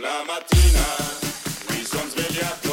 la mattina, mi son svegliato.